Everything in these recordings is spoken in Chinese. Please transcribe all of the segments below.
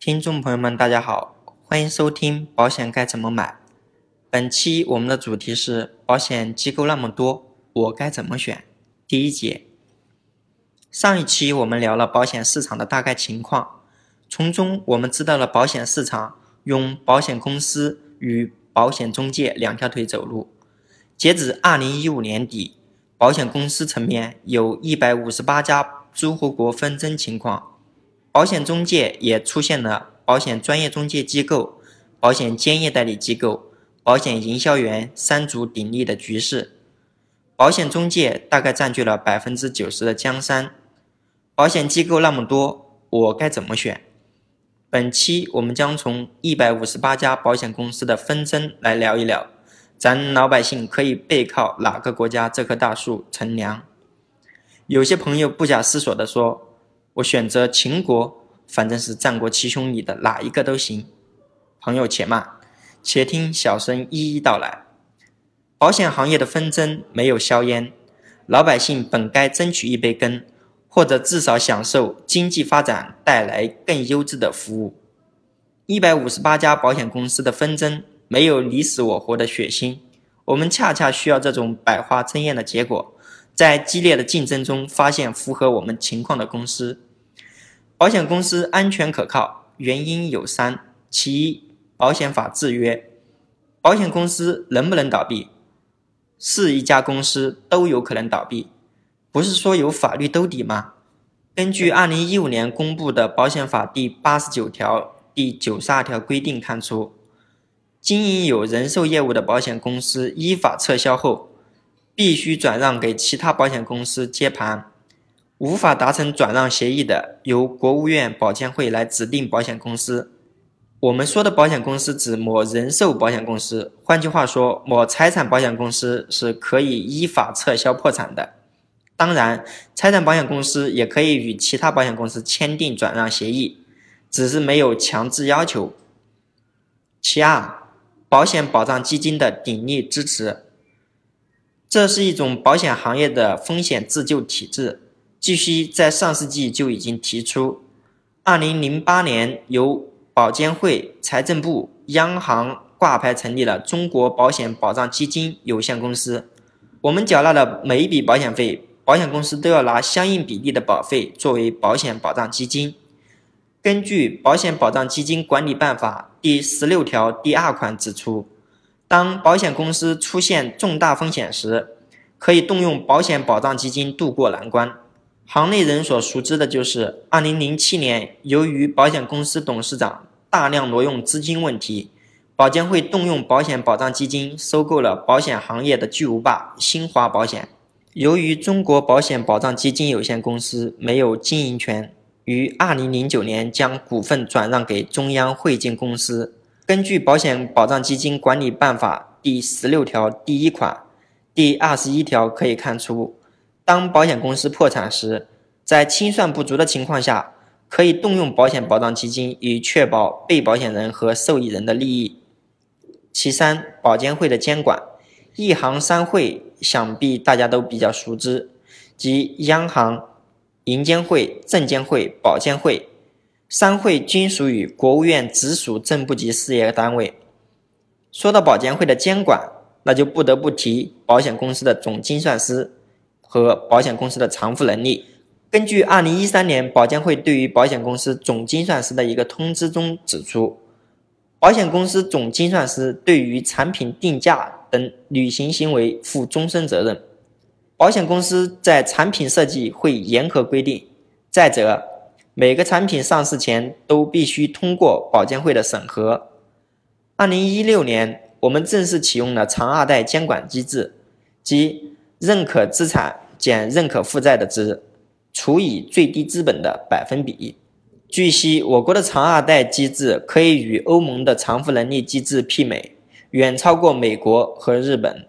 听众朋友们，大家好，欢迎收听保险该怎么买。本期我们的主题是保险机构那么多，我该怎么选？第一节。上一期我们聊了保险市场的大概情况，从中我们知道了保险市场用保险公司与保险中介两条腿走路。截止二零一五年底，保险公司层面有一百五十八家诸侯国纷争情况，保险中介也出现了保险专业中介机构、保险兼业代理机构、保险营销员三足鼎立的局势。保险中介大概占据了百分之九十的江山。保险机构那么多，我该怎么选？本期我们将从一百五十八家保险公司的纷争来聊一聊，咱老百姓可以背靠哪个国家这棵大树乘凉？有些朋友不假思索地说：“我选择秦国，反正是战国七雄里的哪一个都行。”朋友且慢，且听小生一一道来。保险行业的纷争没有硝烟，老百姓本该争取一杯羹。或者至少享受经济发展带来更优质的服务。一百五十八家保险公司的纷争没有你死我活的血腥，我们恰恰需要这种百花争艳的结果，在激烈的竞争中发现符合我们情况的公司。保险公司安全可靠，原因有三：其一，保险法制约，保险公司能不能倒闭？是一家公司都有可能倒闭。不是说有法律兜底吗？根据二零一五年公布的保险法第八十九条、第九十二条规定看出，经营有人寿业务的保险公司依法撤销后，必须转让给其他保险公司接盘。无法达成转让协议的，由国务院保监会来指定保险公司。我们说的保险公司指某人寿保险公司，换句话说，某财产保险公司是可以依法撤销破产的。当然，财产保险公司也可以与其他保险公司签订转让协议，只是没有强制要求。其二，保险保障基金的鼎力支持，这是一种保险行业的风险自救体制，据悉在上世纪就已经提出。二零零八年，由保监会、财政部、央行挂牌成立了中国保险保障基金有限公司，我们缴纳的每一笔保险费。保险公司都要拿相应比例的保费作为保险保障基金。根据《保险保障基金管理办法》第十六条第二款指出，当保险公司出现重大风险时，可以动用保险保障基金渡过难关。行内人所熟知的就是2007年，由于保险公司董事长大量挪用资金问题，保监会动用保险保障基金收购了保险行业的巨无霸新华保险。由于中国保险保障基金有限公司没有经营权，于二零零九年将股份转让给中央汇金公司。根据《保险保障基金管理办法》第十六条第一款、第二十一条可以看出，当保险公司破产时，在清算不足的情况下，可以动用保险保障基金以确保被保险人和受益人的利益。其三，保监会的监管。一行三会想必大家都比较熟知，即央行、银监会、证监会、保监会商会均属于国务院直属正部级事业单位。说到保监会的监管，那就不得不提保险公司的总精算师和保险公司的偿付能力。根据二零一三年保监会对于保险公司总精算师的一个通知中指出，保险公司总精算师对于产品定价。等履行行为负终身责任，保险公司在产品设计会严格规定。再者，每个产品上市前都必须通过保监会的审核。二零一六年，我们正式启用了长二代监管机制，即认可资产减认可负债的值除以最低资本的百分比。据悉，我国的长二代机制可以与欧盟的偿付能力机制媲美。远超过美国和日本，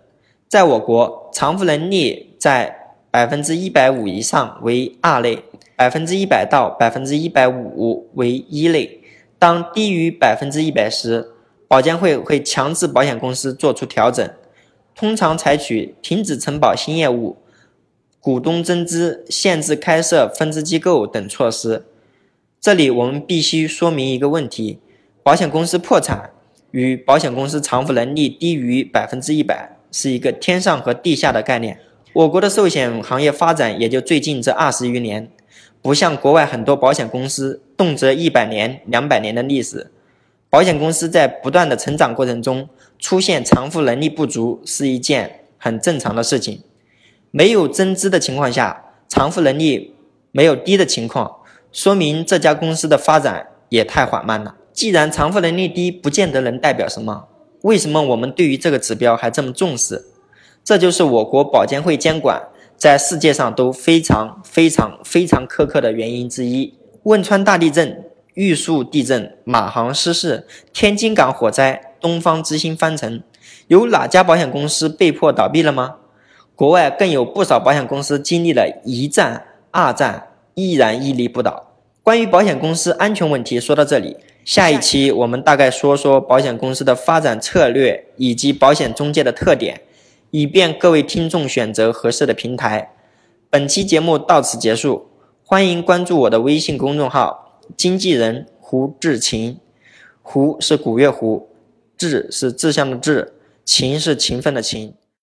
在我国偿付能力在百分之一百五以上为二类，百分之一百到百分之一百五为一类。当低于百分之一百时，保监会会强制保险公司做出调整，通常采取停止承保新业务、股东增资、限制开设分支机构等措施。这里我们必须说明一个问题：保险公司破产与保险公司偿付能力低于百分之一百是一个天上和地下的概念。我国的寿险行业发展也就最近这二十余年，不像国外很多保险公司动辄一百年、两百年的历史。保险公司在不断的成长过程中出现偿付能力不足是一件很正常的事情。没有增资的情况下，偿付能力没有低的情况。说明这家公司的发展也太缓慢了。既然偿付能力低，不见得能代表什么。为什么我们对于这个指标还这么重视？这就是我国保监会监管在世界上都非常非常非常苛刻的原因之一。汶川大地震、玉树地震、马航失事、天津港火灾、东方之星翻沉，有哪家保险公司被迫倒闭了吗？国外更有不少保险公司经历了一战、二战。依然屹立不倒。关于保险公司安全问题，说到这里，下一期我们大概说说保险公司的发展策略以及保险中介的特点，以便各位听众选择合适的平台。本期节目到此结束，欢迎关注我的微信公众号“经纪人胡志勤”，胡是古月胡，志是志向的志，勤是勤奋的勤。